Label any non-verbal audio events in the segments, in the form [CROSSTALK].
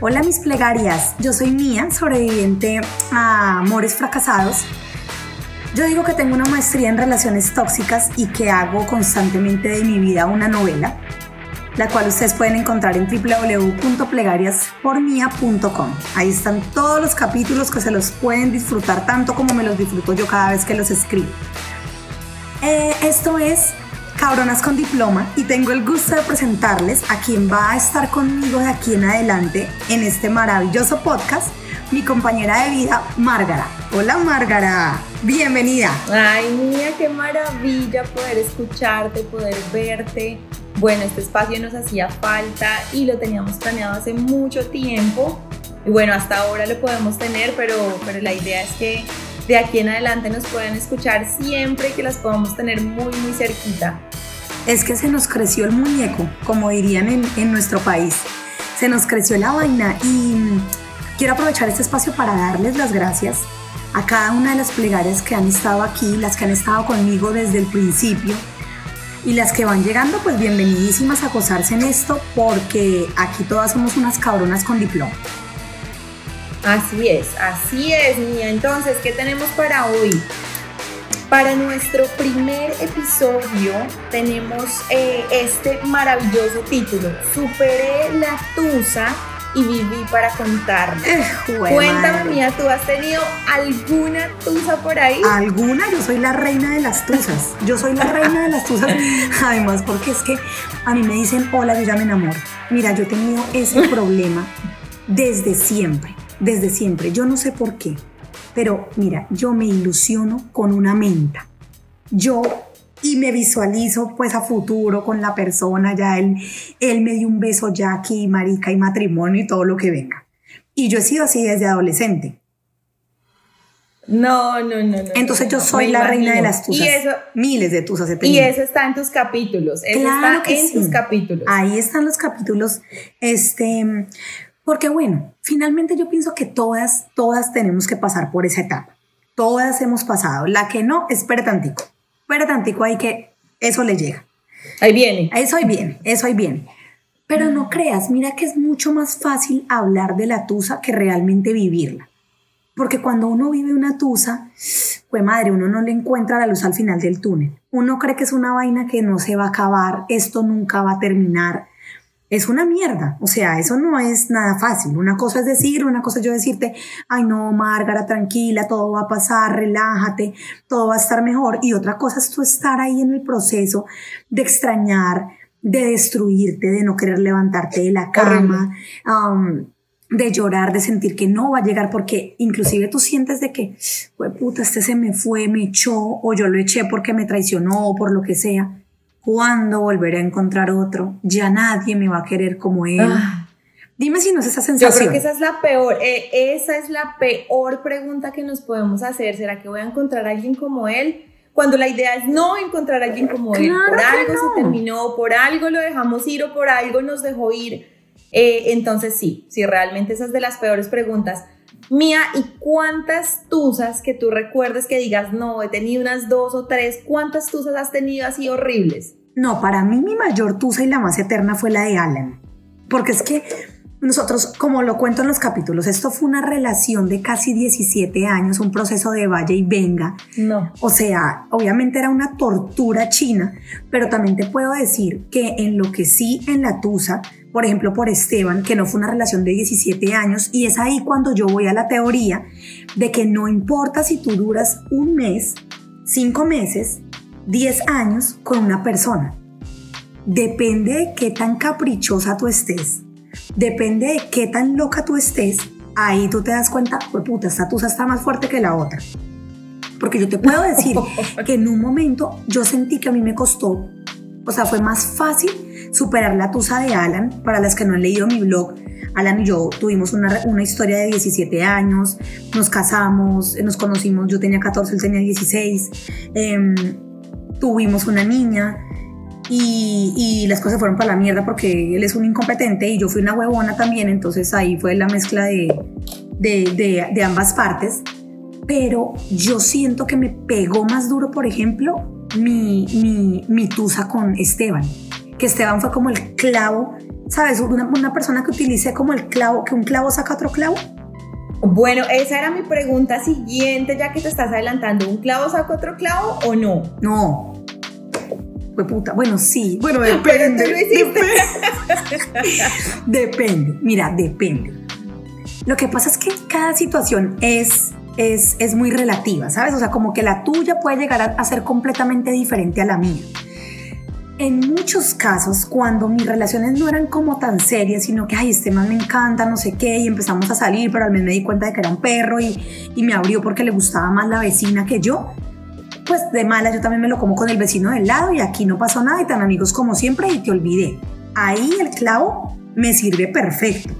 Hola mis plegarias, yo soy Mía, sobreviviente a amores fracasados. Yo digo que tengo una maestría en relaciones tóxicas y que hago constantemente de mi vida una novela, la cual ustedes pueden encontrar en www.plegariaspormia.com. Ahí están todos los capítulos que se los pueden disfrutar tanto como me los disfruto yo cada vez que los escribo. Eh, esto es Cabronas con Diploma y tengo el gusto de presentarles a quien va a estar conmigo de aquí en adelante en este maravilloso podcast, mi compañera de vida, Márgara. Hola Márgara, bienvenida. Ay, mía, qué maravilla poder escucharte, poder verte. Bueno, este espacio nos hacía falta y lo teníamos planeado hace mucho tiempo. Y bueno, hasta ahora lo podemos tener, pero, pero la idea es que de aquí en adelante nos pueden escuchar siempre que las podamos tener muy, muy cerquita. Es que se nos creció el muñeco, como dirían en, en nuestro país. Se nos creció la vaina y quiero aprovechar este espacio para darles las gracias a cada una de las plegarias que han estado aquí, las que han estado conmigo desde el principio y las que van llegando, pues bienvenidísimas a gozarse en esto porque aquí todas somos unas cabronas con diploma. Así es, así es, niña. Entonces, ¿qué tenemos para hoy? Para nuestro primer episodio tenemos eh, este maravilloso título, Superé la Tusa y viví para contarme. Eh, Cuéntame, mía, ¿tú has tenido alguna tusa por ahí? ¿Alguna? Yo soy la reina de las tusas. Yo soy la reina de las tusas. [LAUGHS] Además, porque es que a mí me dicen, hola, yo ya me enamoro. Mira, yo he tenido ese [LAUGHS] problema desde siempre desde siempre. Yo no sé por qué, pero mira, yo me ilusiono con una menta. Yo y me visualizo pues a futuro con la persona, ya él, él me dio un beso ya aquí, marica y matrimonio y todo lo que venga. Y yo he sido así desde adolescente. No, no, no, no. Entonces yo soy la reina de las tusas. Y eso, Miles de tusas he tenido. Y eso está en tus capítulos. Eso claro está en tus capítulos. Ahí están los capítulos. Este, porque bueno, finalmente yo pienso que todas, todas tenemos que pasar por esa etapa. Todas hemos pasado. La que no, espere tantico. Espere tantico ahí que eso le llega. Ahí viene. Eso ahí viene, eso ahí viene. Pero no creas, mira que es mucho más fácil hablar de la tusa que realmente vivirla. Porque cuando uno vive una tusa, pues madre, uno no le encuentra la luz al final del túnel. Uno cree que es una vaina que no se va a acabar, esto nunca va a terminar es una mierda. O sea, eso no es nada fácil. Una cosa es decir, una cosa es yo decirte, ay no, Márgara, tranquila, todo va a pasar, relájate, todo va a estar mejor. Y otra cosa es tú estar ahí en el proceso de extrañar, de destruirte, de no querer levantarte de la cama, um, de llorar, de sentir que no va a llegar, porque inclusive tú sientes de que, pues puta, este se me fue, me echó, o yo lo eché porque me traicionó, o por lo que sea ¿Cuándo volveré a encontrar otro? Ya nadie me va a querer como él. Ah. Dime si no es esa sensación. Yo creo que esa es la peor, eh, esa es la peor pregunta que nos podemos hacer. ¿Será que voy a encontrar a alguien como él? Cuando la idea es no encontrar a alguien como él. Por algo se terminó, por algo lo dejamos ir o por algo nos dejó ir. Eh, entonces sí, sí, realmente esa es de las peores preguntas. Mía, ¿y cuántas tusas que tú recuerdes que digas, no, he tenido unas dos o tres, cuántas tusas has tenido así horribles? No, para mí mi mayor tusa y la más eterna fue la de Alan. Porque es que nosotros, como lo cuento en los capítulos, esto fue una relación de casi 17 años, un proceso de vaya y venga. No. O sea, obviamente era una tortura china, pero también te puedo decir que en lo que sí en la tusa, por ejemplo, por Esteban, que no fue una relación de 17 años, y es ahí cuando yo voy a la teoría de que no importa si tú duras un mes, cinco meses, 10 años con una persona. Depende de qué tan caprichosa tú estés, depende de qué tan loca tú estés, ahí tú te das cuenta, pues puta, esta tusa está más fuerte que la otra. Porque yo te puedo decir [LAUGHS] que en un momento yo sentí que a mí me costó, o sea, fue más fácil superar la tusa de Alan. Para las que no han leído mi blog, Alan y yo tuvimos una, una, historia de 17 años, nos casamos, nos conocimos, yo tenía 14, él tenía 16 tuvimos una niña y, las cosas fueron para la mierda porque él es un incompetente y yo fui una huevona también, entonces ahí fue la mezcla de, de, ambas partes. Pero yo siento que me pegó más duro, por ejemplo, mi, mi, mi tusa con Esteban, que Esteban fue como el clavo ¿Sabes? Una, una persona que utilice como el clavo, que un clavo saca otro clavo. Bueno, esa era mi pregunta siguiente, ya que te estás adelantando. ¿Un clavo saca otro clavo o no? No. Puta. Bueno, sí. [LAUGHS] Bueno, depende. Depende. [LAUGHS] depende. Mira, depende. Lo que pasa es que cada situación es, es, es muy relativa, ¿sabes? O sea, como que la tuya puede llegar a, a ser completamente diferente a la mía. En muchos casos, cuando mis relaciones no eran como tan serias, sino que, ay, este man me encanta, no sé qué, y empezamos a salir, pero al menos me di cuenta de que era un perro y, y me abrió porque le gustaba más la vecina que yo, pues de mala yo también me lo como con el vecino del lado y aquí no pasó nada y tan amigos como siempre y te olvidé. Ahí el clavo me sirve perfecto.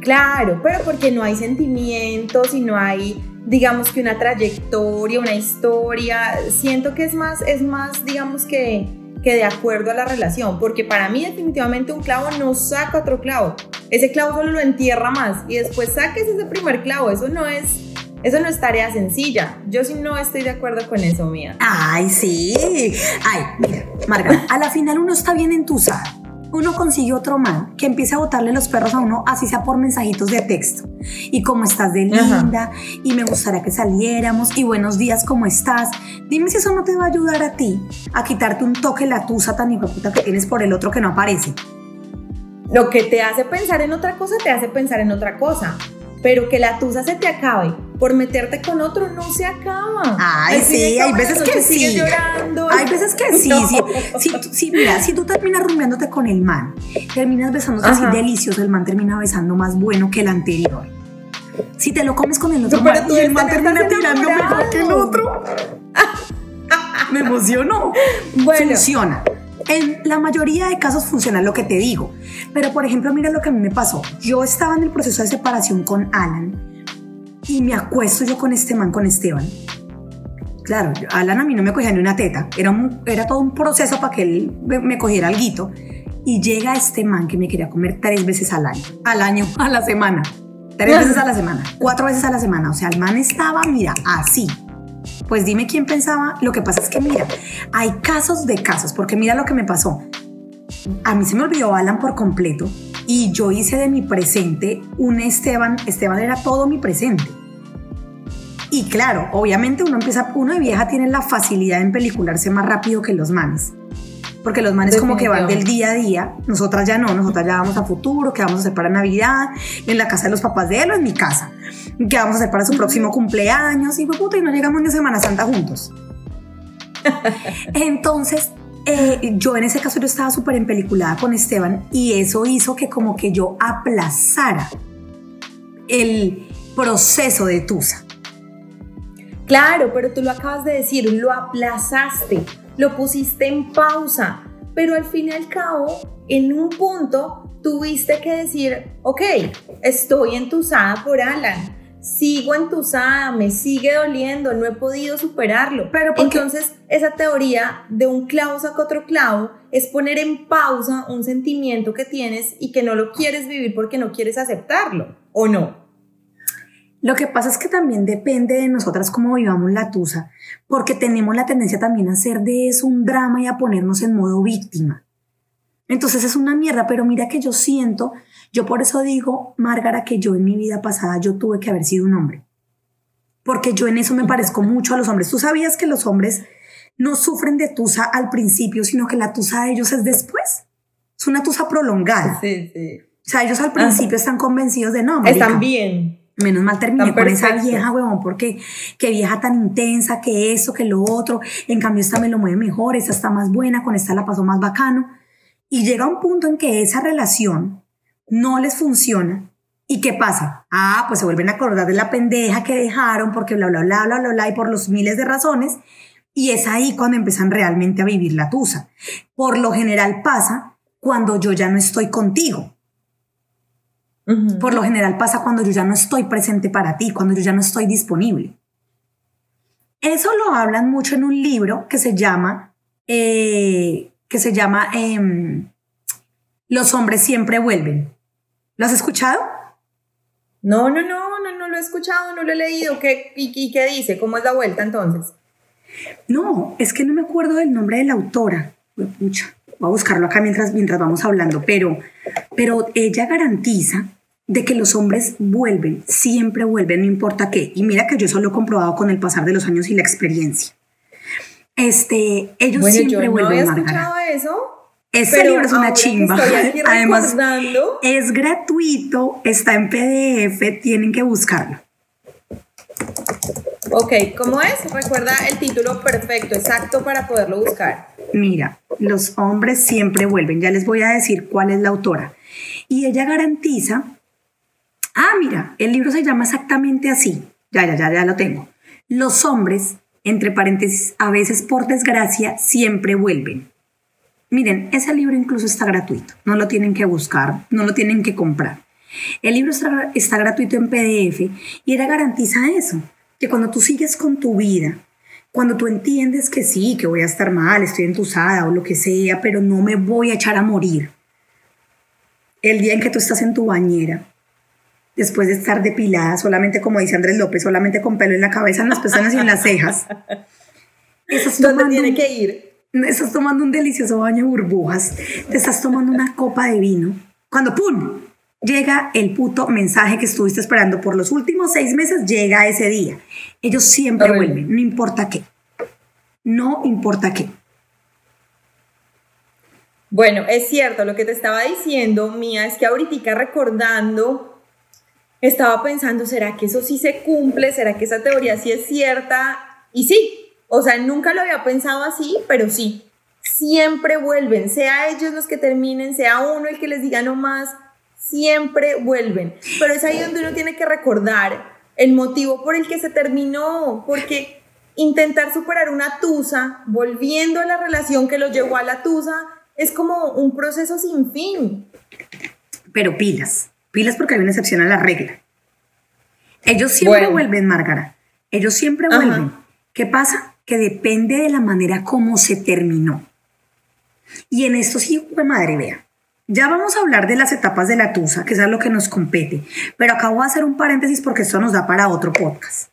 Claro, pero porque no hay sentimientos y no hay, digamos que una trayectoria, una historia. Siento que es más, es más, digamos que, que de acuerdo a la relación, porque para mí definitivamente un clavo no saca otro clavo. Ese clavo solo lo entierra más y después saques ese primer clavo. Eso no es, eso no es tarea sencilla. Yo sí no estoy de acuerdo con eso, mía. Ay, sí. Ay, mira, Marga, a la final uno está bien entusado. Uno consigue otro man que empiece a botarle los perros a uno, así sea por mensajitos de texto. Y cómo estás de linda, y me gustaría que saliéramos, y buenos días, ¿cómo estás? Dime si eso no te va a ayudar a ti a quitarte un toque la tusa tan hijueputa que tienes por el otro que no aparece. Lo que te hace pensar en otra cosa, te hace pensar en otra cosa. Pero que la tusa se te acabe por meterte con otro no se acaba. Ay, sí, hay veces que sí. llorando. Hay veces que sí, No. mira, si tú terminas rumiándote con el man, terminas besándote así delicioso, el man termina besando más bueno que el anterior. Si te lo comes con el otro No, pero man tú y el man termina tirando mejor que el otro, [LAUGHS] me emocionó. Bueno. Funciona. En la mayoría de casos funciona lo que te digo. Pero, por ejemplo, mira lo que a mí me pasó. Yo estaba en el proceso de separación con Alan y me acuesto yo con este man, con Esteban. Claro, Alan a mí no me cogía ni una teta. Era, un- era todo un proceso para que él me, me cogiera algo. Y llega este man que me quería comer tres veces al año. Al año, [LAUGHS] a la semana. Tres veces a la semana. Cuatro veces a la semana. O sea, el man estaba, mira, así. Pues dime quién pensaba. Lo que pasa es que, mira, hay casos de casos. Porque mira lo que me pasó. A mí se me olvidó Alan por completo. Y yo hice de mi presente un Esteban. Esteban era todo mi presente. Y claro, obviamente uno empieza, uno de vieja tiene la facilidad en pelicularse más rápido que los manes. Porque los manes como que van del día a día, nosotras ya no, nosotras ya vamos a futuro, qué vamos a hacer para Navidad, en la casa de los papás de él o en mi casa, qué vamos a hacer para su próximo cumpleaños, y puta, y no llegamos ni a Semana Santa juntos. [LAUGHS] Entonces, eh, yo en ese caso yo estaba súper empeliculada con Esteban y eso hizo que como que yo aplazara el proceso de Tusa. Claro, pero tú lo acabas de decir, lo aplazaste, lo pusiste en pausa, pero al fin y al cabo, en un punto, tuviste que decir, ok, estoy entusada por Alan, sigo entusada, me sigue doliendo, no he podido superarlo. Pero. Entonces, esa teoría de un clavo saca otro clavo es poner en pausa un sentimiento que tienes y que no lo quieres vivir porque no quieres aceptarlo, ¿o no? Lo que pasa es que también depende de nosotras cómo vivamos la tusa, porque tenemos la tendencia también a hacer de eso un drama y a ponernos en modo víctima. Entonces es una mierda, pero mira que yo siento, yo por eso digo, Márgara, que yo en mi vida pasada yo tuve que haber sido un hombre. Porque yo en eso me parezco mucho a los hombres. Tú sabías que los hombres no sufren de tusa al principio, sino que la tusa de ellos es después. Es una tusa prolongada. Sí, sí. O sea, ellos al principio están convencidos de no, marica, Están bien. Menos mal terminé con esa vieja, huevón, porque qué vieja tan intensa, que eso, que lo otro. En cambio, esta me lo mueve mejor, esta está más buena, con esta la pasó más bacano. Y llega un punto en que esa relación no les funciona. ¿Y qué pasa? Ah, pues se vuelven a acordar de la pendeja que dejaron porque bla, bla, bla, bla, bla, bla, y por los miles de razones. Y es ahí cuando empiezan realmente a vivir la tusa. Por lo general pasa cuando yo ya no estoy contigo. Por lo general pasa cuando yo ya no estoy presente para ti, cuando yo ya no estoy disponible. Eso lo hablan mucho en un libro que se llama, eh, que se llama em, Los hombres siempre vuelven. ¿Lo has escuchado? No, no, no, no, no lo he escuchado, no lo he leído. ¿Qué, y, y qué dice? ¿Cómo es la vuelta entonces? No, es que no me acuerdo del nombre de la autora. Pucha. voy a buscarlo acá mientras, mientras vamos hablando, pero, pero ella garantiza de que los hombres vuelven, siempre vuelven, no importa qué. Y mira que yo eso lo he comprobado con el pasar de los años y la experiencia. Este, ellos siempre yo vuelven. No había escuchado eso. Ese libro es una chimba. [LAUGHS] Además, es gratuito, está en PDF, tienen que buscarlo. Ok, ¿cómo es? Recuerda el título perfecto, exacto para poderlo buscar. Mira, los hombres siempre vuelven. Ya les voy a decir cuál es la autora. Y ella garantiza. Ah, mira, el libro se llama exactamente así. Ya, ya, ya, ya lo tengo. Los hombres, entre paréntesis, a veces por desgracia, siempre vuelven. Miren, ese libro incluso está gratuito. No lo tienen que buscar, no lo tienen que comprar. El libro está, está gratuito en PDF y ella garantiza eso que cuando tú sigues con tu vida, cuando tú entiendes que sí, que voy a estar mal, estoy entusada o lo que sea, pero no me voy a echar a morir, el día en que tú estás en tu bañera, después de estar depilada, solamente como dice Andrés López, solamente con pelo en la cabeza, en las pestañas y en las cejas, [LAUGHS] estás ¿Dónde tiene que ir? Estás tomando un delicioso baño de burbujas, te estás tomando una copa de vino, cuando ¡pum! llega el puto mensaje que estuviste esperando por los últimos seis meses, llega ese día. Ellos siempre vuelven, no importa qué. No importa qué. Bueno, es cierto, lo que te estaba diciendo, Mía, es que ahorita recordando, estaba pensando, ¿será que eso sí se cumple? ¿Será que esa teoría sí es cierta? Y sí, o sea, nunca lo había pensado así, pero sí, siempre vuelven, sea ellos los que terminen, sea uno el que les diga no más, siempre vuelven. Pero es ahí donde uno tiene que recordar el motivo por el que se terminó, porque intentar superar una tusa, volviendo a la relación que lo llevó a la tusa, es como un proceso sin fin. Pero pilas, pilas porque hay una excepción a la regla. Ellos siempre vuelven, Márgara. Ellos siempre vuelven. ¿Qué pasa? Que depende de la manera como se terminó. Y en esto sí, madre, vea. Ya vamos a hablar de las etapas de la tusa, que es lo que nos compete, pero acá voy a hacer un paréntesis porque esto nos da para otro podcast.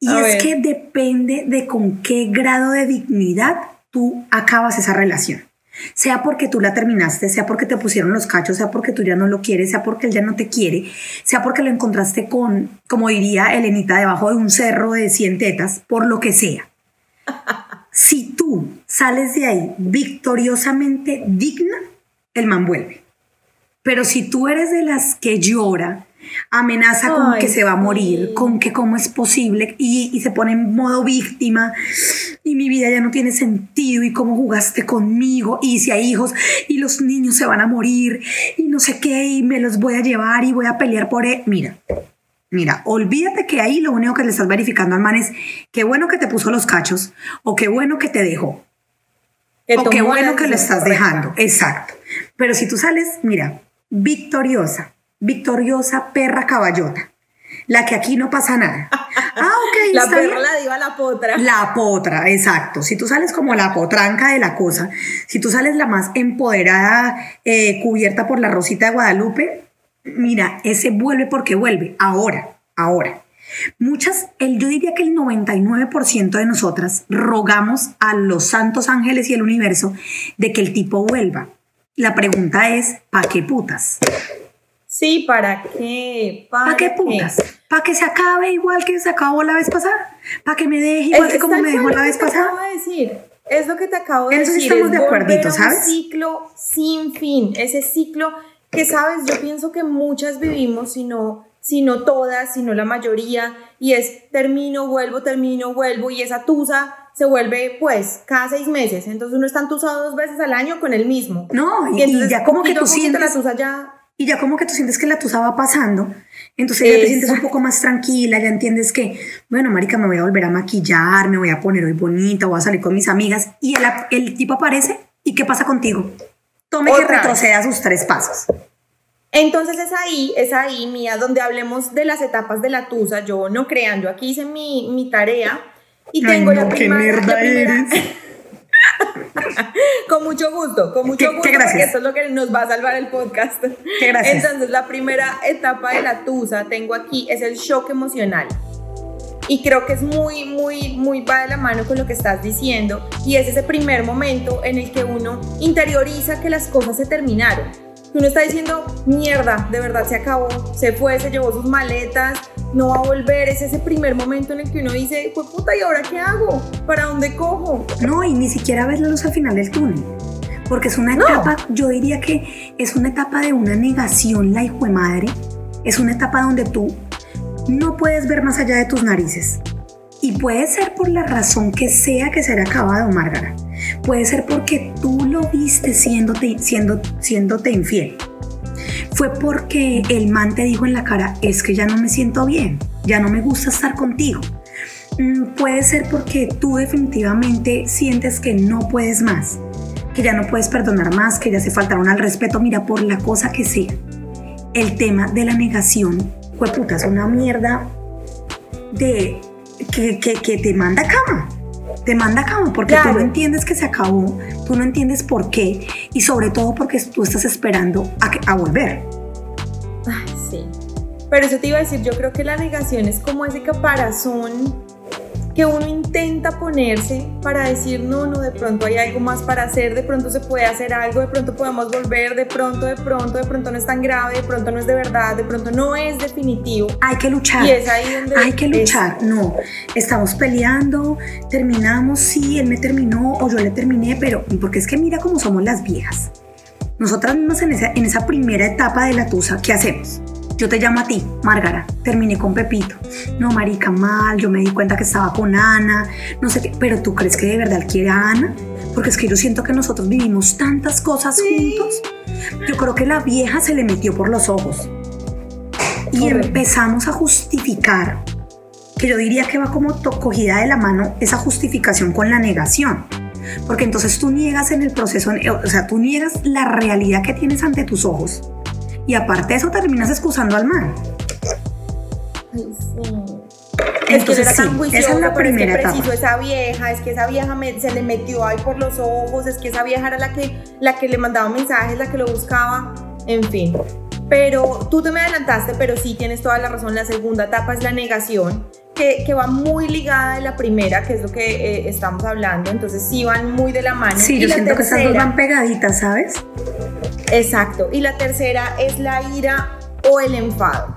Y es que depende de con qué grado de dignidad tú acabas esa relación. Sea porque tú la terminaste, sea porque te pusieron los cachos, sea porque tú ya no lo quieres, sea porque él ya no te quiere, sea porque lo encontraste con, como diría Elenita, debajo de un cerro de 100 tetas, por lo que sea. [LAUGHS] Si tú sales de ahí victoriosamente digna, el man vuelve. Pero si tú eres de las que llora, amenaza con que se va a morir, con que cómo es posible y, se pone en modo víctima y mi vida ya no tiene sentido y cómo jugaste conmigo y si hay hijos y los niños se van a morir y no sé qué y me los voy a llevar y voy a pelear por él. Mira, mira, olvídate que ahí lo único que le estás verificando al man es qué bueno que te puso los cachos o qué bueno que te dejó. o qué bueno que lo estás dejando. Exacto. Pero si tú sales, mira, victoriosa, victoriosa perra caballota, la que aquí no pasa nada. [LAUGHS] Ah, ok. la perra la diva, la potra. La potra, exacto. Si tú sales como la potranca de la cosa, si tú sales la más empoderada, eh, cubierta por la rosita de Guadalupe, mira, ese vuelve porque vuelve. Ahora, ahora. Muchas, el, yo diría que el 99% de nosotras rogamos a los santos ángeles y el universo de que el tipo vuelva. La pregunta es, ¿para qué putas? Sí, ¿para qué? ¿Para, qué putas? ¿Para que se acabe igual que se acabó la vez pasada? ¿Para que me deje igual que como me dejó la vez pasada? Acabo de decir. Es lo que te acabo de decir. Eso estamos de acuerdo, ¿sabes? Un ciclo sin fin. Ese ciclo que, ¿sabes? Yo pienso que muchas vivimos, sino sino todas, sino la mayoría, y es termino, vuelvo, termino, vuelvo, y esa tusa se vuelve pues cada seis meses, entonces uno está entusado dos veces al año con el mismo. No, y, ya como que tú sientes... La tusa ya... Y ya como que tú sientes que la tusa va pasando, entonces ya te sientes un poco más tranquila, ya entiendes que, bueno, marica, me voy a volver a maquillar, me voy a poner hoy bonita, voy a salir con mis amigas, y el, el tipo aparece, ¿y qué pasa contigo? Tome que retroceda sus tres pasos. Entonces es ahí, es ahí, Mía, donde hablemos de las etapas de la tusa. Yo no crean, yo aquí hice mi, mi tarea y tengo la, primera, [LAUGHS] [LAUGHS] con mucho gusto, con mucho gusto, porque esto es lo que nos va a salvar el podcast. Entonces, la primera etapa de la tusa, tengo aquí, es el shock emocional. Y creo que es muy, muy, muy va de la mano con lo que estás diciendo. Y es ese primer momento en el que uno interioriza que las cosas se terminaron. Uno está diciendo, mierda, de verdad se acabó, se fue, se llevó sus maletas, no va a volver. Es ese primer momento en el que uno dice, pues puta, ¿y ahora qué hago? ¿Para dónde cojo? No, y ni siquiera ver la luz al final del túnel. Porque es una etapa, yo diría que es una etapa de una negación, la hijo de madre. Es una etapa donde tú no puedes ver más allá de tus narices. Y puede ser por la razón que sea que se haya acabado, Márgara. Puede ser porque tú lo viste siéndote, siendo, infiel. Fue porque el man te dijo en la cara, es que ya no me siento bien, ya no me gusta estar contigo. Mm, puede ser porque tú definitivamente sientes que no puedes más, que ya no puedes perdonar más, que ya se faltaron al respeto, mira, por la cosa que sea. El tema de la negación, fue puta, es una mierda de que, que, te manda cama. Te manda cama porque tú no entiendes que se acabó, tú no entiendes por qué y sobre todo porque tú estás esperando a, a volver. Ay, sí. Pero eso te iba a decir, yo creo que la negación es como ese caparazón que uno intenta ponerse para decir, no, no, de pronto hay algo más para hacer, de pronto se puede hacer algo, de pronto podemos volver, de pronto, de pronto, de pronto no es tan grave, de pronto no es de verdad, de pronto no es definitivo. Hay que luchar. Y es ahí donde... Hay que luchar, no. Estamos peleando, terminamos, sí, él me terminó o yo le terminé, pero porque es que mira cómo somos las viejas. Nosotras mismas en esa, en esa primera etapa de la tusa, ¿qué hacemos? Yo te llamo a ti, Márgara, terminé con Pepito. No, marica, mal, yo me di cuenta que estaba con Ana, no sé qué, pero ¿tú crees que de verdad quiere a Ana? Porque es que yo siento que nosotros vivimos tantas cosas juntos. Yo creo que la vieja se le metió por los ojos. Y empezamos a justificar, que yo diría que va como cogida de la mano esa justificación con la negación. Porque entonces tú niegas en el proceso, o sea, tú niegas la realidad que tienes ante tus ojos y aparte de eso terminas excusando al man. Ay, sí. Entonces, es que sí, esa es la primera es que preciso esa vieja, es que esa vieja se le metió ahí por los ojos, es que esa vieja era la que, la que le mandaba mensajes, la que lo buscaba, en fin. Pero tú te me adelantaste, pero sí tienes toda la razón, la segunda etapa es la negación, que, que va muy ligada a la primera, que es lo que eh, estamos hablando, entonces sí van muy de la mano. Sí, yo siento que esas dos van pegaditas, ¿sabes? Exacto. Y la tercera es la ira o el enfado.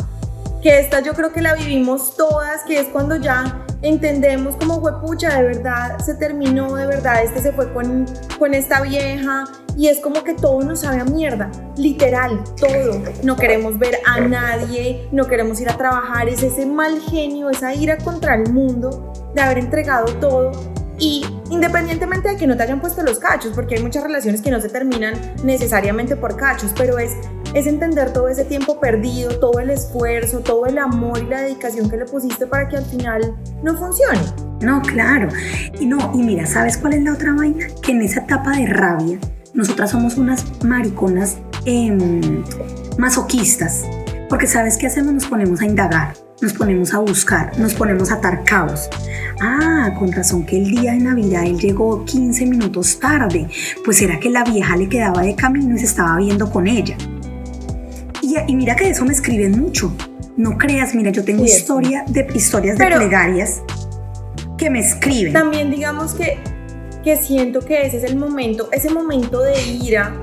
Que esta yo creo que la vivimos todas, que es cuando ya entendemos como fue pucha, de verdad se terminó, de verdad este se fue con, con esta vieja y es como que todo nos sabe a mierda, literal, todo. No queremos ver a nadie, no queremos ir a trabajar, es ese mal genio, esa ira contra el mundo de haber entregado todo y independientemente de que no te hayan puesto los cachos, porque hay muchas relaciones que no se terminan necesariamente por cachos, pero es, entender todo ese tiempo perdido, todo el esfuerzo, todo el amor y la dedicación que le pusiste para que al final no funcione. No, claro. Y no, y mira, ¿sabes cuál es la otra vaina? Que en esa etapa de rabia, nosotras somos unas mariconas em, masoquistas. Porque ¿sabes qué hacemos? Nos ponemos a indagar nos ponemos a buscar, nos ponemos a atar cabos. Ah, con razón que el día de Navidad él llegó 15 minutos tarde, pues era que la vieja le quedaba de camino y se estaba viendo con ella. Y, mira que eso me escriben mucho. No creas, mira, yo tengo historia de, historias de plegarias que me escriben. También digamos que, que siento que ese es el momento, ese momento de ira,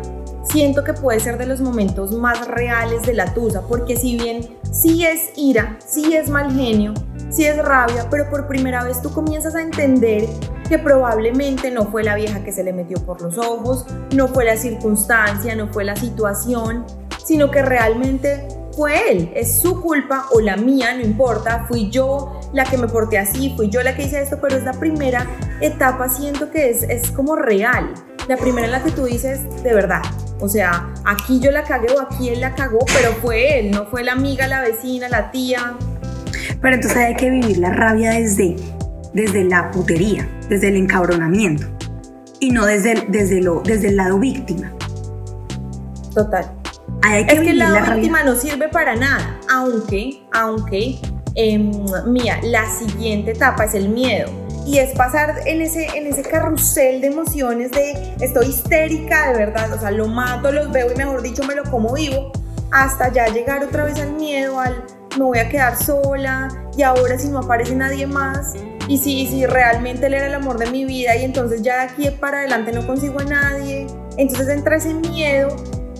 siento que puede ser de los momentos más reales de la tusa, porque si bien sí es ira, sí es mal genio, sí es rabia, pero por primera vez tú comienzas a entender que probablemente no fue la vieja que se le metió por los ojos, no fue la circunstancia, no fue la situación, sino que realmente fue él, es su culpa o la mía, no importa, fui yo la que me porté así, fui yo la que hice esto, pero es la primera etapa, siento que es, es como real, la primera en la que tú dices, de verdad, o sea, aquí yo la cagué o aquí él la cagó, pero fue él, no fue la amiga, la vecina, la tía. Pero entonces hay que vivir la rabia desde, desde la putería, desde el encabronamiento y no desde, desde, lo, desde el lado víctima. Total. Hay que es que el lado víctima no sirve para nada, aunque, aunque, eh, mira, la siguiente etapa es el miedo y es pasar en ese, en ese carrusel de emociones de estoy histérica de verdad, o sea, lo mato, los veo y mejor dicho me lo como vivo, hasta ya llegar otra vez al miedo, al me voy a quedar sola, y ahora si no aparece nadie más, y si, si realmente él era el amor de mi vida y entonces ya de aquí para adelante no consigo a nadie, entonces entra ese miedo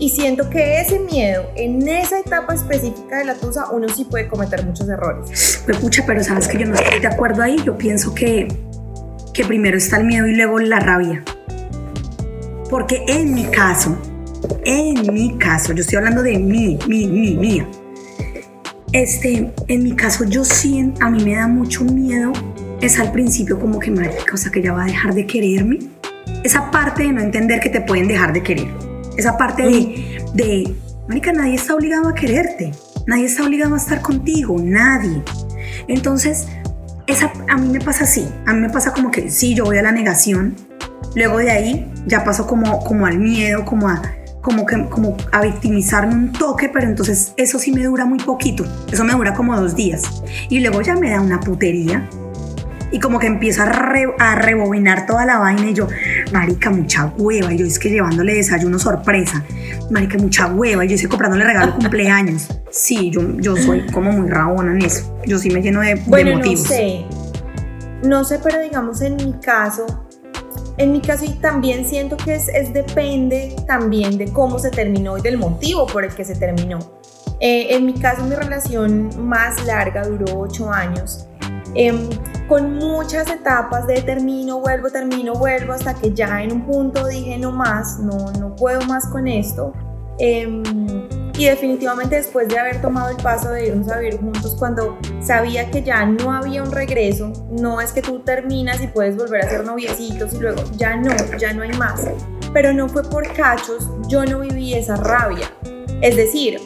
y siento que ese miedo, en esa etapa específica de la tusa, uno sí puede cometer muchos errores. Pues pucha, pero sabes que yo no estoy de acuerdo ahí. Yo pienso que, que primero está el miedo y luego la rabia. Porque en mi caso, en mi caso, yo estoy hablando de mí, mí, mí, mía. Este, en mi caso, yo sí, a mí me da mucho miedo. Es al principio como que, marica, o sea, que ya va a dejar de quererme. Esa parte de no entender que te pueden dejar de querer esa parte de, de, marica, nadie está obligado a quererte, nadie está obligado a estar contigo, nadie. Entonces, esa, a mí me pasa así, a mí me pasa como que sí, yo voy a la negación, luego de ahí ya paso como, como al miedo, como a, como, que, como a victimizarme un toque, pero entonces eso sí me dura muy poquito, eso me dura como dos días. Y luego ya me da una putería y como que empiezo a, a, rebobinar toda la vaina y yo, marica, mucha hueva, y yo es que llevándole desayuno sorpresa, marica, mucha hueva, y yo estoy comprándole regalo cumpleaños. Sí, yo, yo soy como muy rabona en eso, yo sí me lleno de, bueno, motivos. No sé, no sé, pero digamos en mi caso, en mi caso y también siento que es, es, depende también de cómo se terminó y del motivo por el que se terminó. Eh, en mi caso, mi relación más larga duró ocho años Em, con muchas etapas de termino, vuelvo, termino, vuelvo, hasta que ya en un punto dije no más, no, no puedo más con esto. Em, y definitivamente después de haber tomado el paso de irnos a vivir juntos, cuando sabía que ya no había un regreso, no es que tú terminas y puedes volver a ser noviecitos y luego ya no, ya no hay más. Pero no fue por cachos, yo no viví esa rabia. Es decir,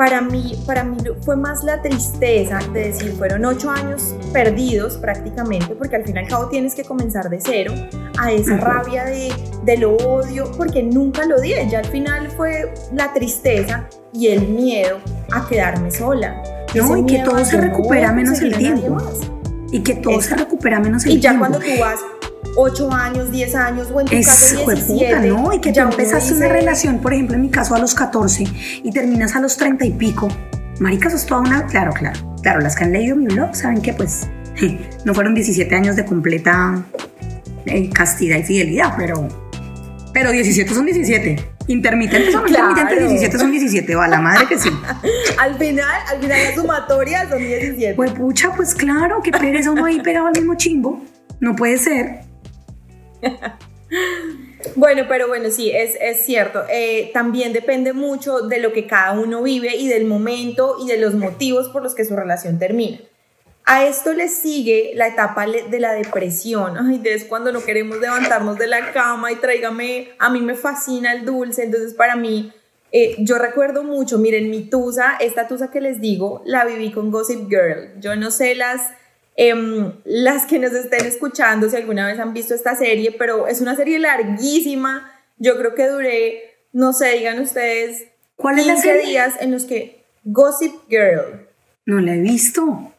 para mí, para mí fue más la tristeza de decir, fueron ocho años perdidos prácticamente, porque al fin y al cabo tienes que comenzar de cero, a esa rabia de, de lo odio, porque nunca lo di, ya al final fue la tristeza y el miedo a quedarme sola. No, y que todo se recupera menos el tiempo. Y que todo se recupera menos el tiempo. Y ya cuando tú vas 8 años, 10 años o en tu caso 17. ¿no? Y que ya empezaste una relación, por ejemplo, en mi caso a los 14 y terminas a los 30 y pico. Maricas, es toda una... Claro, claro. Claro, las que han leído mi blog saben que pues [LAUGHS] no fueron 17 años de completa eh, castidad y fidelidad, pero... Pero 17 son 17. Intermitentes son claro. intermitentes, 17 son 17, va, la madre que sí. [LAUGHS] al final, al final la sumatoria son 17. Pues pucha, pues claro, que pereza uno ahí pegado al mismo chimbo. No puede ser. [LAUGHS] Bueno, pero bueno, sí, es, es cierto. Eh, también depende mucho de lo que cada uno vive y del momento y de los motivos por los que su relación termina. A esto le sigue la etapa de la depresión. Ay, es cuando no queremos levantarnos de la cama y tráigame, a mí me fascina el dulce, entonces para mí, eh, yo recuerdo mucho, miren, mi tusa, esta tusa que les digo, la viví con Gossip Girl. Yo no sé las Em, las que nos estén escuchando, si alguna vez han visto esta serie, pero es una serie larguísima. Yo creo que duré, no sé, digan ustedes, ¿cuál es la serie? días en los que Gossip Girl. No la he visto.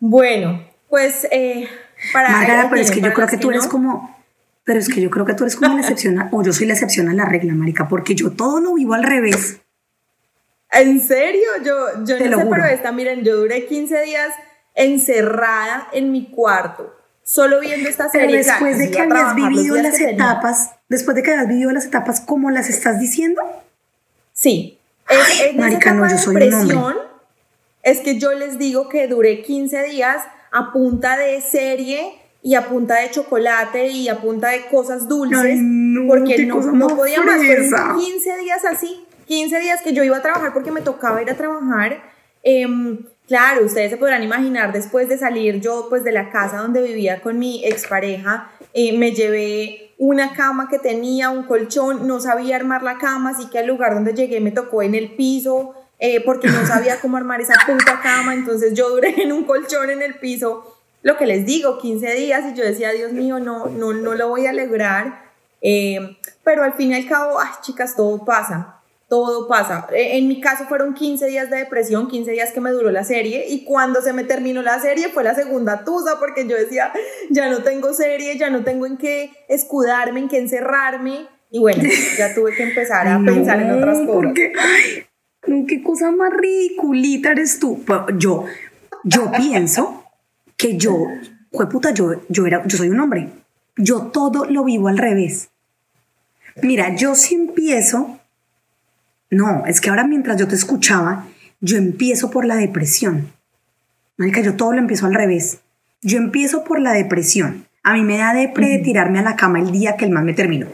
Bueno, pues eh, para. Margarita, pero es que yo creo que, tú eres como. Pero es que yo creo que tú eres como la excepción, o yo soy la excepción a la regla, Marica, porque yo todo lo vivo al revés. ¿En serio? Yo, yo no sé, pero esta, miren, yo duré 15 días encerrada en mi cuarto, solo viendo esta serie. después de que habías vivido las etapas, después de que habías vivido las etapas, ¿cómo las estás diciendo? Sí. Es, marica, no, yo soy un Es que yo les digo que duré 15 días a punta de serie y a punta de chocolate y a punta de cosas dulces, porque no, no podía más. Fueron 15 días así, 15 días que yo iba a trabajar porque me tocaba ir a trabajar. Eh, Claro, ustedes se podrán imaginar después de salir yo pues de la casa donde vivía con mi expareja, eh, me llevé una cama que tenía, un colchón, no sabía armar la cama, así que al lugar donde llegué me tocó en el piso eh, porque no sabía [LAUGHS] cómo armar esa puta cama, entonces yo duré en un colchón en el piso, lo que les digo, 15 días y yo decía, Dios mío, no, no, no lo voy a lograr, eh, pero al fin y al cabo, ay chicas, todo pasa todo pasa. E, en mi caso fueron 15 días de depresión, 15 días que me duró la serie y cuando se me terminó la serie fue la segunda tusa porque yo decía, ya no tengo serie, ya no tengo en qué escudarme, en qué encerrarme y bueno, [LAUGHS] ya tuve que empezar a pensar en otras cosas. Porque, ay, qué cosa más ridiculita eres tú. Yo, yo pienso que yo, fue puta, yo, yo, era, yo soy un hombre. Yo todo lo vivo al revés. Mira, yo sí empiezo. No, es que ahora mientras yo te escuchaba, yo empiezo por la depresión. Marica, yo todo lo empiezo al revés. Yo empiezo por la depresión. A mí me da depre de tirarme a la cama el día que el man me terminó.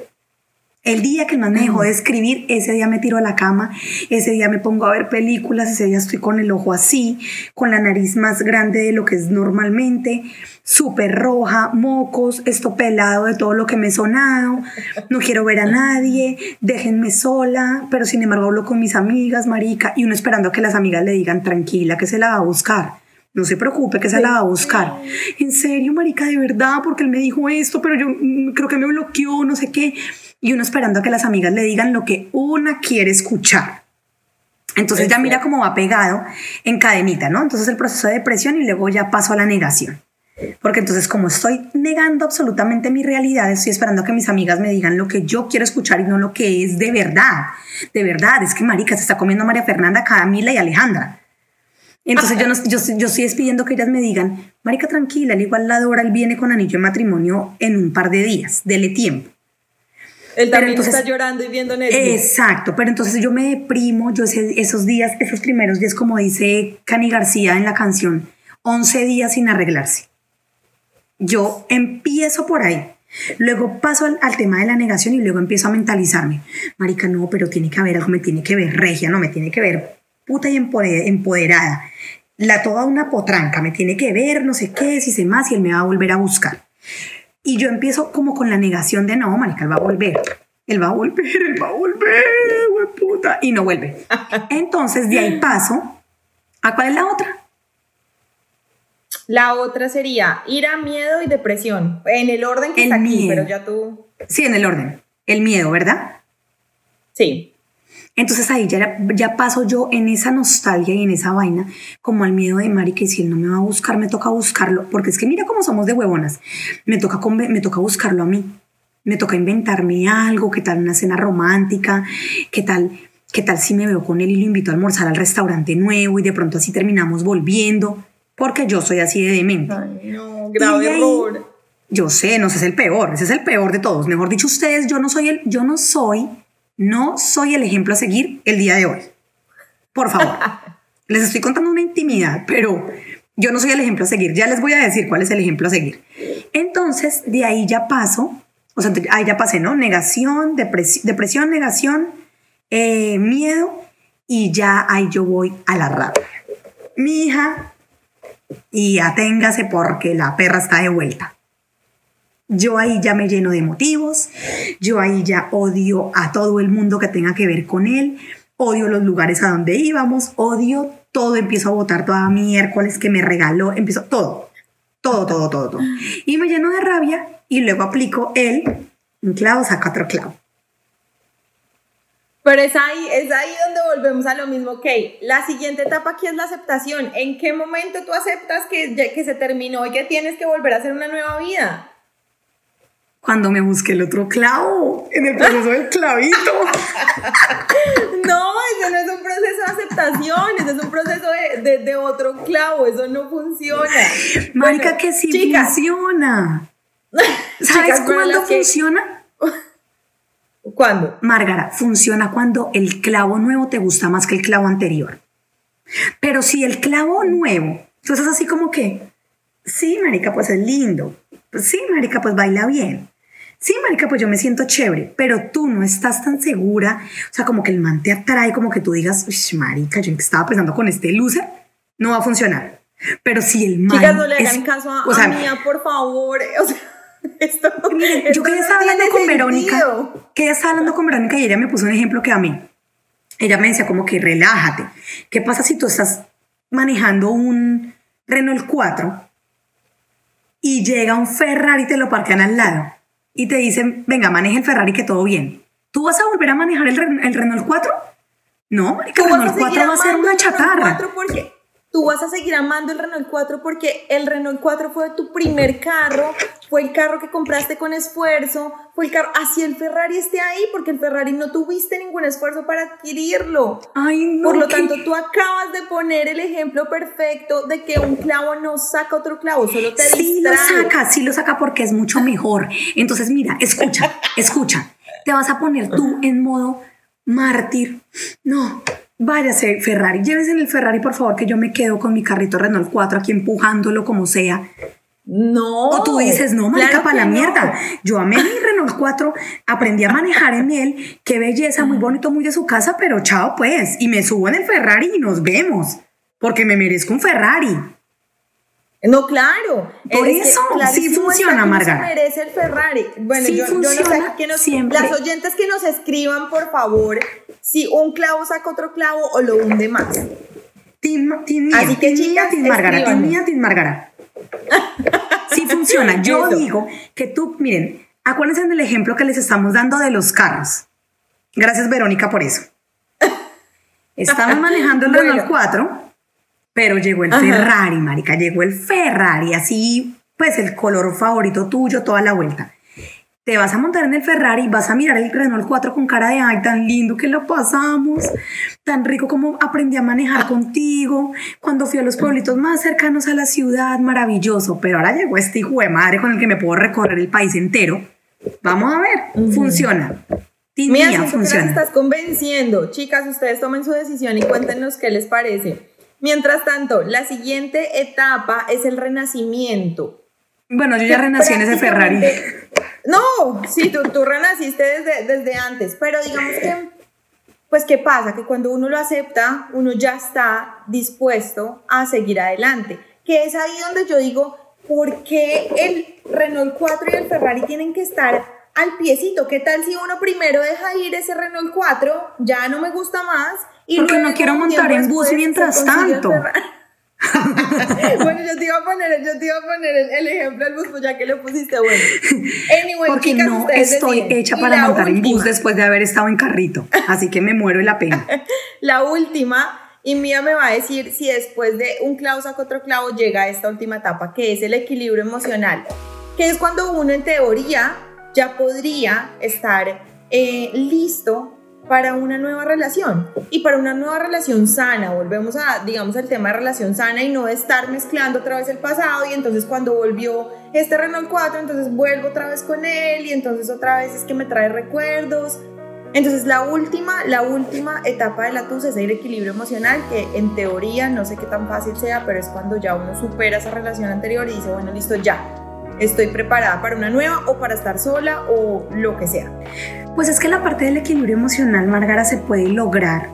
El día que el man me dejó de escribir, ese día me tiro a la cama, ese día me pongo a ver películas, ese día estoy con el ojo así, con la nariz más grande de lo que es normalmente, súper roja, mocos, esto pelado de todo lo que me he sonado, no quiero ver a nadie, déjenme sola, pero sin embargo hablo con mis amigas, marica, y uno esperando a que las amigas le digan tranquila que se la va a buscar. No se preocupe que se la va a buscar. En serio, marica, de verdad, porque él me dijo esto, pero yo mm, creo que me bloqueó, no sé qué. Y uno esperando a que las amigas le digan lo que una quiere escuchar. Entonces ya mira cómo va pegado en cadenita, ¿no? Entonces el proceso de depresión y luego ya paso a la negación. Porque entonces como estoy negando absolutamente mi realidad, estoy esperando a que mis amigas me digan lo que yo quiero escuchar y no lo que es de verdad. De verdad, es que marica se está comiendo María Fernanda, Camila y Alejandra. Entonces yo, no, yo, yo estoy pidiendo que ellas me digan, marica, tranquila, al igual la Dora, él viene con anillo de matrimonio en un par de días, dele tiempo. Él también está llorando y viendo Netflix. Exacto, pero entonces yo me deprimo, yo esos días, esos primeros días, como dice Cani García en la canción, 11 días sin arreglarse. Yo empiezo por ahí. Luego paso al, al, tema de la negación y luego empiezo a mentalizarme. Marica, no, pero tiene que haber algo, me tiene que ver regia, no, me tiene que ver puta y empoderada. La toda una potranca, me tiene que ver, no sé qué, si sé más, y él me va a volver a buscar. Y yo empiezo como con la negación de no, marica, él va a volver. Él va a volver, él va a volver, güey, puta. Y no vuelve. [LAUGHS] Entonces, de ahí paso. ¿A cuál es la otra? La otra sería ira, miedo y depresión. En el orden que está aquí, pero ya tú. Sí, en el orden. El miedo, ¿verdad? Sí. Entonces ahí ya, ya paso yo en esa nostalgia y en esa vaina, como al miedo de Mari, que si él no me va a buscar, me toca buscarlo, porque es que mira cómo somos de huevonas, me toca, me toca buscarlo a mí, me toca inventarme algo, qué tal una cena romántica, qué tal, qué tal si me veo con él y lo invito a almorzar al restaurante nuevo y de pronto así terminamos volviendo, porque yo soy así de demente. Ay, no, grave error. Yo sé, no, ese es el peor, ese es el peor de todos. Mejor dicho, ustedes, yo no soy el, yo no soy no soy el ejemplo a seguir el día de hoy. Por favor. [LAUGHS] les estoy contando una intimidad, pero yo no soy el ejemplo a seguir. Ya les voy a decir cuál es el ejemplo a seguir. Entonces, de ahí ya paso, o sea, ahí ya pasé, ¿no? Negación, depresión, negación, eh, miedo, y ya ahí yo voy a la rabia. Mi hija, y aténgase porque la perra está de vuelta. Yo ahí ya me lleno de motivos, yo ahí ya odio a todo el mundo que tenga que ver con él, odio los lugares a donde íbamos, odio todo, empiezo a votar toda miércoles que me regaló, empiezo todo, todo, todo, todo, todo. Y me lleno de rabia y luego aplico el un clavo saca otro clavo. Pero es ahí, es ahí donde volvemos a lo mismo, ok, la siguiente etapa aquí es la aceptación. ¿En qué momento tú aceptas que, que se terminó y que tienes que volver a hacer una nueva vida? Cuando me busqué el otro clavo en el proceso del clavito. [LAUGHS] No, ese no es un proceso de aceptación, ese es un proceso de, de, otro clavo, eso no funciona. Marica, que sí funciona. [LAUGHS] ¿Sabes cuándo funciona? [LAUGHS] ¿Cuándo? Márgara, funciona cuando el clavo nuevo te gusta más que el clavo anterior. Pero si el clavo nuevo, tú estás así como que, sí, marica, pues es lindo. Pues sí, marica, pues baila bien sí, marica, pues yo me siento chévere, pero tú no estás tan segura, o sea, como que el man te atrae, como que tú digas, uy, marica, yo estaba pensando con este loser, no va a funcionar. Pero si el man Chicas, no le hagan caso a, o sea, mía, por favor, [LAUGHS] o sea, esto, miren, yo que ya estaba hablando con Verónica, que estaba hablando con Verónica y ella me puso un ejemplo que a mí, ella me decía como que relájate, ¿qué pasa si tú estás manejando un Renault 4 y llega un Ferrari y te lo parquean al lado? Y te dicen, venga, maneja el Ferrari que todo bien. ¿Tú vas a volver a manejar el, el Renault 4? No, el Renault 4 va a ser una chatarra. porque tú vas a seguir amando el Renault 4 porque el Renault 4 fue tu primer carro, fue el carro que compraste con esfuerzo, fue el carro, así el Ferrari esté ahí porque el Ferrari no tuviste ningún esfuerzo para adquirirlo. Ay, no, Por lo tanto, tú acabas de poner el ejemplo perfecto de que un clavo no saca otro clavo, solo te Sí lo saca, sí lo saca porque es mucho mejor. Entonces, mira, escucha, escucha. Te vas a poner tú en modo mártir. No, váyase Ferrari, llévese en el Ferrari, por favor, que yo me quedo con mi carrito Renault 4 aquí empujándolo como sea. No. O tú dices, no, marica, claro para la no. mierda. Yo amé mi [LAUGHS] Renault 4, aprendí a manejar en él. Qué belleza, muy bonito, muy de su casa, pero chao, pues. Y me subo en el Ferrari y nos vemos. Porque me merezco un Ferrari. No, claro. Por Es eso, sí funciona, está que no Marga. Se merece el Ferrari. Bueno, Sí yo, yo no sé funciona que nos, siempre. las oyentes que nos escriban, por favor, si un clavo saca otro clavo o lo hunde más. Team, team mía, Así que, chicas, team team mía, team Margara. [LAUGHS] Sí funciona. Yo Eso. digo que tú, miren, acuérdense del ejemplo que les estamos dando de los carros. Gracias, Verónica, por eso. [LAUGHS] Estamos manejando el Bueno. Renault 4, pero llegó el Ajá. Ferrari, marica, llegó el Ferrari, así, pues el color favorito tuyo, toda la vuelta. Te vas a montar en el Ferrari, vas a mirar el Renault 4 con cara de ay, tan lindo que lo pasamos, tan rico como aprendí a manejar contigo, cuando fui a los pueblitos más cercanos a la ciudad, maravilloso, pero ahora llegó este hijo de madre con el que me puedo recorrer el país entero. Vamos a ver, funciona. Mira, mía, las funciona. estás convenciendo. Chicas, ustedes tomen su decisión y cuéntenos qué les parece. Mientras tanto, la siguiente etapa es el renacimiento. Bueno, yo ya renací en ese Ferrari. [LAUGHS] No, sí, tú, tú renaciste desde, desde antes, pero digamos que, pues, ¿qué pasa? Que cuando uno lo acepta, uno ya está dispuesto a seguir adelante. Que es ahí donde yo digo, ¿por qué el Renault 4 y el Ferrari tienen que estar al piecito? ¿Qué tal si uno primero deja ir ese Renault 4, ya no me gusta más? Y Porque no quiero montar en bus mientras tanto. [LAUGHS] Bueno, yo te iba a poner, yo te iba a poner el, el ejemplo del bus, pues ya que lo pusiste bueno. [LAUGHS] Anyway, Porque chicas, no estoy deciden. hecha para montar en bus después de haber estado en carrito. Así que me muero de la pena. [LAUGHS] La última, y Mía me va a decir si después de un clavo saca otro clavo llega a esta última etapa, que es el equilibrio emocional, que es cuando uno en teoría ya podría estar eh, listo para una nueva relación y para una nueva relación sana. Volvemos a, digamos, al tema de relación sana y no estar mezclando otra vez el pasado y entonces cuando volvió este Renault 4, entonces vuelvo otra vez con él y entonces otra vez es que me trae recuerdos. Entonces la última, la última etapa de la TUS es el equilibrio emocional, que en teoría no sé qué tan fácil sea, pero es cuando ya uno supera esa relación anterior y dice, bueno, listo, ya, estoy preparada para una nueva o para estar sola o lo que sea. Pues es que la parte del equilibrio emocional, Margara, se puede lograr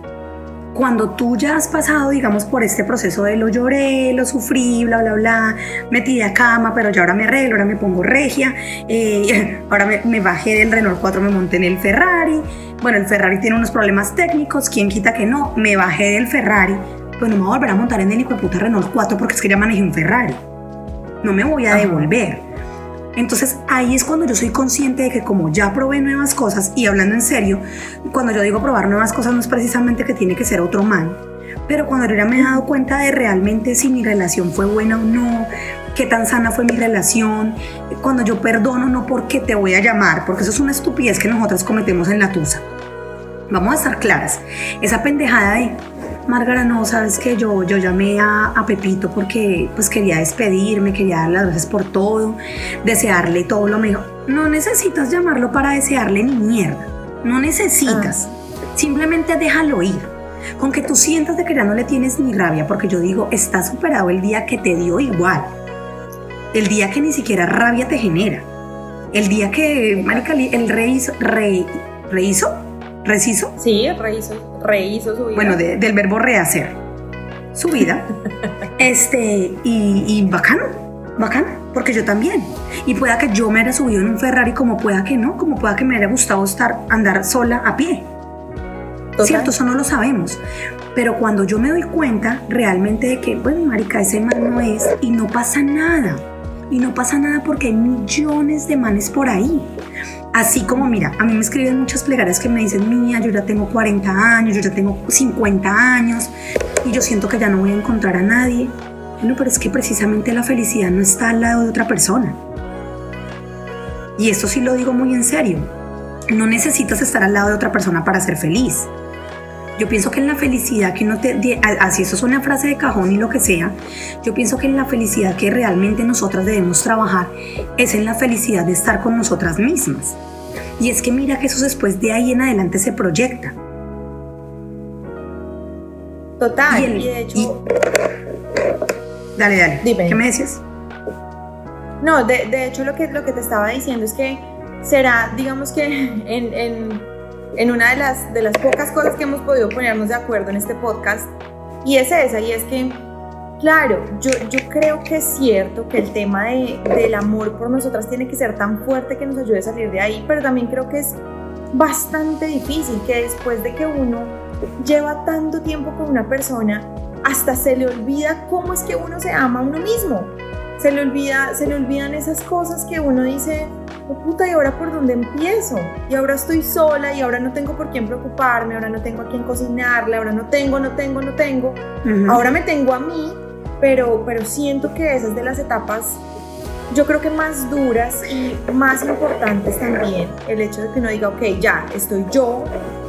cuando tú ya has pasado, digamos, por este proceso de lo lloré, lo sufrí, bla, bla, bla, metí a cama, pero ya ahora me arreglo, ahora me pongo regia, eh, [LAUGHS] ahora me, me bajé del Renault 4, me monté en el Ferrari. Bueno, el Ferrari tiene unos problemas técnicos, ¿quién quita que no? Me bajé del Ferrari, pues no me voy a volver a montar en el hijo de puta Renault 4 porque es que ya manejé un Ferrari. No me voy a Ajá. devolver. Entonces ahí es cuando yo soy consciente de que como ya probé nuevas cosas, y hablando en serio, cuando yo digo probar nuevas cosas no es precisamente que tiene que ser otro man, pero cuando yo ya me he dado cuenta de realmente si mi relación fue buena o no, qué tan sana fue mi relación, cuando yo perdono no porque te voy a llamar, porque eso es una estupidez que nosotras cometemos en la tusa. Vamos a estar claras, esa pendejada de Márgara, no, sabes que yo, yo llamé a, a Pepito porque pues quería despedirme, quería darle las gracias por todo, desearle todo lo mejor. No necesitas llamarlo para desearle ni mierda. No necesitas. Simplemente déjalo ir. Con que tú sientas de que ya no le tienes ni rabia, porque yo digo, está superado el día que te dio igual. El día que ni siquiera rabia te genera. El día que, marica, el rey, rehizo, reshizo, Sí, rehizo, rehizo su vida. bueno, de- del verbo rehacer su vida. [LAUGHS] este, y, y bacano, bacano, porque yo también. Y pueda que yo me haya subido en un Ferrari, como pueda que no, como pueda que me haya gustado estar, andar sola a pie. Total. Cierto, eso no lo sabemos. Pero cuando yo me doy cuenta realmente de que, bueno, marica, ese man no es y no pasa nada. Y no pasa nada porque hay millones de manes por ahí. Así como, mira, a mí me escriben muchas plegarias que me dicen, mía, yo ya tengo 40 años, yo ya tengo 50 años y yo siento que ya no voy a encontrar a nadie. Bueno, pero es que precisamente la felicidad no está al lado de otra persona. Y esto sí lo digo muy en serio. No necesitas estar al lado de otra persona para ser feliz. Yo pienso que en la felicidad que no te, así eso es una frase de cajón y lo que sea, yo pienso que en la felicidad que realmente nosotras debemos trabajar es en la felicidad de estar con nosotras mismas. Y es que mira que eso después de ahí en adelante se proyecta. Total. Y, de hecho... dale, dale. Dime. ¿Qué me decías? No, de, de, hecho lo que, lo que te estaba diciendo es que será, digamos que [LAUGHS] en, en, en, una de las, de las pocas cosas que hemos podido ponernos de acuerdo en este podcast, y es esa, y es que Claro, yo, yo creo que es cierto que el tema de, del amor por nosotras tiene que ser tan fuerte que nos ayude a salir de ahí, pero también creo que es bastante difícil que después de que uno lleva tanto tiempo con una persona, hasta se le olvida cómo es que uno se ama a uno mismo. Se le, olvida, se le olvidan esas cosas que uno dice, oh puta, ¿y ahora por dónde empiezo? Y ahora estoy sola y ahora no tengo por quién preocuparme, ahora no tengo a quién cocinarle, ahora no tengo, no tengo, no tengo. Ahora me tengo a mí pero, pero siento que esas de las etapas, yo creo que más duras y más importantes también, el hecho de que uno diga, ok, ya, estoy yo,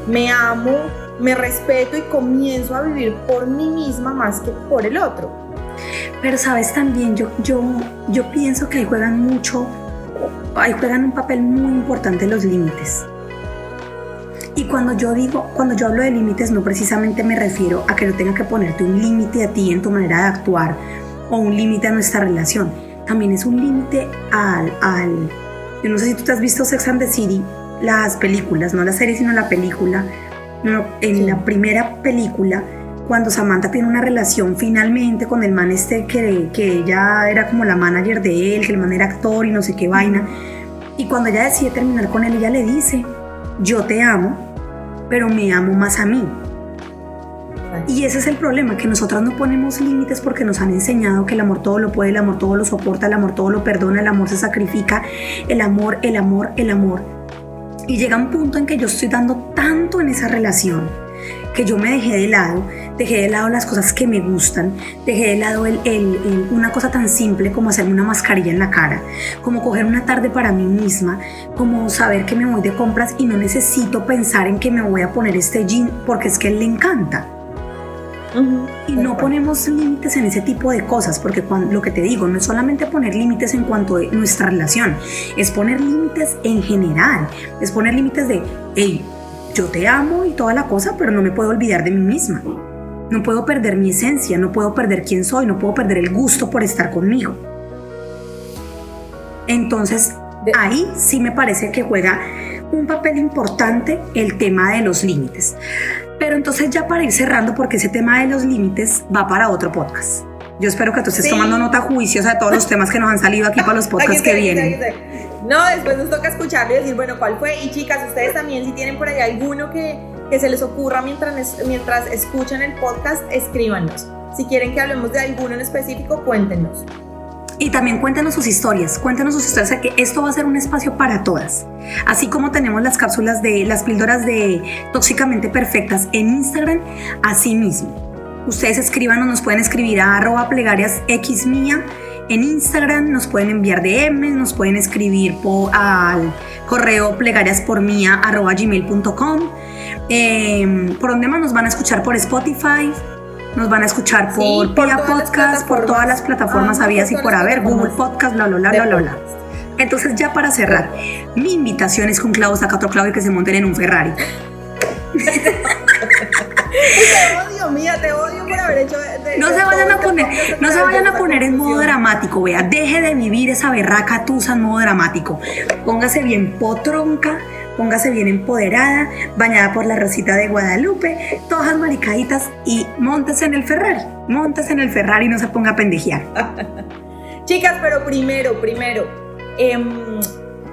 me amo, me respeto y comienzo a vivir por mí misma más que por el otro. Pero sabes también, yo, yo, yo pienso que ahí juegan mucho, ahí juegan un papel muy importante los límites. Y cuando yo digo, cuando yo hablo de límites, no precisamente me refiero a que no tenga que ponerte un límite a ti en tu manera de actuar o un límite a nuestra relación. También es un límite al, al, yo no sé si tú te has visto Sex and the City, las películas, no la serie, sino la película. en la primera película, cuando Samantha tiene una relación finalmente con el man este que, que ella era como la manager de él, que el man era actor y no sé qué vaina. Y cuando ella decide terminar con él, ella le dice, yo te amo, pero me amo más a mí. Y ese es el problema, que nosotras no ponemos límites porque nos han enseñado que el amor todo lo puede, el amor todo lo soporta, el amor todo lo perdona, el amor se sacrifica, el amor, el amor, el amor. Y llega un punto en que yo estoy dando tanto en esa relación que yo me dejé de lado, dejé de lado las cosas que me gustan, dejé de lado el, una cosa tan simple como hacerme una mascarilla en la cara, como coger una tarde para mí misma, como saber que me voy de compras y no necesito pensar en que me voy a poner este jean porque es que él le encanta. Y no ponemos límites en ese tipo de cosas, porque cuando, lo que te digo, no es solamente poner límites en cuanto a nuestra relación, es poner límites en general, es poner límites de, hey, yo te amo y toda la cosa, pero no me puedo olvidar de mí misma. No puedo perder mi esencia, no puedo perder quién soy, no puedo perder el gusto por estar conmigo. Entonces, ahí sí me parece que juega un papel importante el tema de los límites. Pero entonces ya para ir cerrando, porque ese tema de los límites va para otro podcast. Yo espero que tú estés tomando nota juiciosa de todos los temas que nos han salido aquí para los [LAUGHS] podcasts que vienen. No, después nos toca escucharlo y decir, bueno, ¿cuál fue? Y chicas, ustedes también, si tienen por ahí alguno que, que se les ocurra mientras, mientras escuchan el podcast, escríbanos. Si quieren que hablemos de alguno en específico, cuéntenos. Y también cuéntenos sus historias, cuéntenos sus historias, que esto va a ser un espacio para todas. Así como tenemos las cápsulas de las píldoras de tóxicamente perfectas en Instagram, así mismo. Ustedes escriban o nos pueden escribir a arroba plegarias x mía en Instagram, nos pueden enviar DM, nos pueden escribir al correo plegariaspormia.gmail.com. Eh, em, ¿Por dónde más nos van a escuchar? Por Spotify, nos van a escuchar por, Podcast, por todas las plataformas habidas y por haber, Google Podcast, bla, bla, bla, bla, bla, bla. Entonces, ya para cerrar, mi invitación es con Clavo saca otro clavo y que se monten en un Ferrari. [LAUGHS] te odio, mía, te odio por haber hecho. no se vayan a poner, no se vayan a poner en modo dramático, vea. Deje de vivir esa berraca tusa en modo dramático. Póngase bien potronca, póngase bien empoderada, bañada por la rosita de Guadalupe, todas maricaditas y montese en el Ferrari. Montese en el Ferrari y no se ponga a pendejear. [LAUGHS] Chicas, pero primero, primero, eh,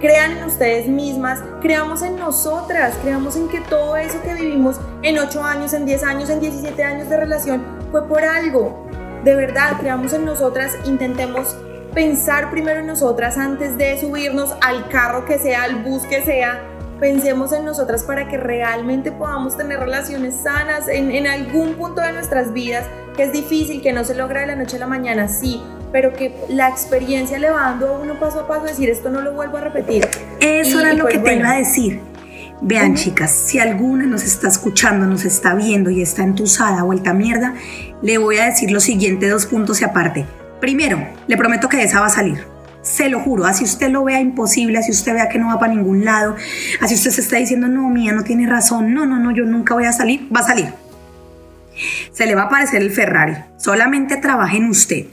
crean en ustedes mismas, creamos en nosotras, creamos en que todo eso que vivimos en 8 años, en 10 años, en 17 años de relación fue por algo. De verdad, creamos en nosotras, intentemos pensar primero en nosotras antes de subirnos al carro que sea, al bus que sea. Pensemos en nosotras para que realmente podamos tener relaciones sanas en, en algún punto de nuestras vidas, que es difícil, que no se logra de la noche a la mañana, sí, pero que la experiencia le va dando a uno paso a paso, decir esto no lo vuelvo a repetir. Eso era lo pues que te iba a decir. Vean, chicas, si alguna nos está escuchando, nos está viendo y está entusada, vuelta mierda, le voy a decir los siguientes dos puntos y aparte. Primero, le prometo que esa va a salir. Se lo juro, así usted lo vea imposible, así usted vea que no va para ningún lado, así usted se está diciendo, no, mía, no tiene razón, no, no, no, yo nunca voy a salir, va a salir. Se le va a aparecer el Ferrari. Solamente trabaje en usted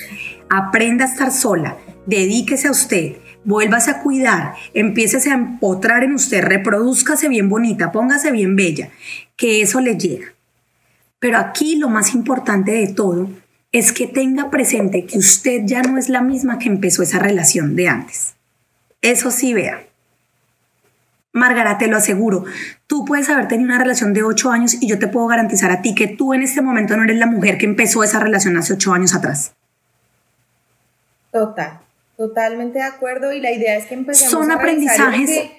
aprenda a estar sola, dedíquese a usted, vuélvase a cuidar, empiece a empotrar en usted, reproduzcase bien bonita, póngase bien bella, que eso le llega. Pero aquí lo más importante de todo es que tenga presente que usted ya no es la misma que empezó esa relación de antes. Eso sí, vea. Margarita, te lo aseguro, tú puedes haber tenido una relación de ocho años y yo te puedo garantizar a ti que tú en este momento no eres la mujer que empezó esa relación hace ocho años atrás. Total, totalmente de acuerdo. Y la idea es que empecemos Son aprendizajes.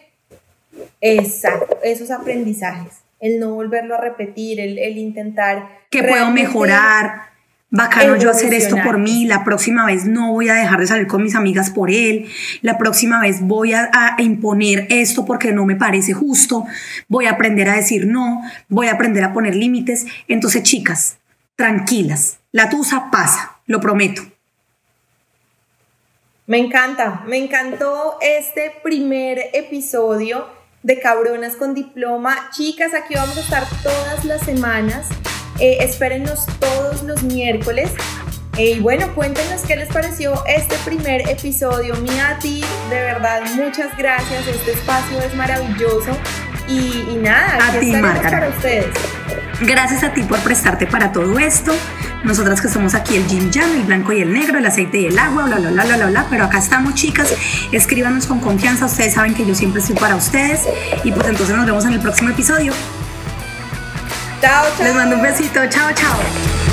exacto, esos aprendizajes, el no volverlo a repetir, el, intentar... Que puedo mejorar, bacano yo hacer esto por mí, la próxima vez no voy a dejar de salir con mis amigas por él, la próxima vez voy a, a, imponer esto porque no me parece justo, voy a aprender a decir no, voy a aprender a poner límites. Entonces, chicas, tranquilas, la tusa pasa, lo prometo. Me encanta, me encantó este primer episodio de Cabronas con Diploma. Chicas, aquí vamos a estar todas las semanas. Eh, espérennos todos los miércoles. Eh, y bueno, cuéntenos qué les pareció este primer episodio. Mía a ti, de verdad, muchas gracias. Este espacio es maravilloso. Y, nada, a ti, para ustedes. Gracias a ti por prestarte para todo esto. Nosotras que somos aquí el yin yang, el blanco y el negro, el aceite y el agua, bla, bla, bla, bla, bla, bla. Pero acá estamos, chicas. Escríbanos con confianza. Ustedes saben que yo siempre estoy para ustedes. Y pues entonces nos vemos en el próximo episodio. Chao, chao. Les mando un besito. Chao, chao.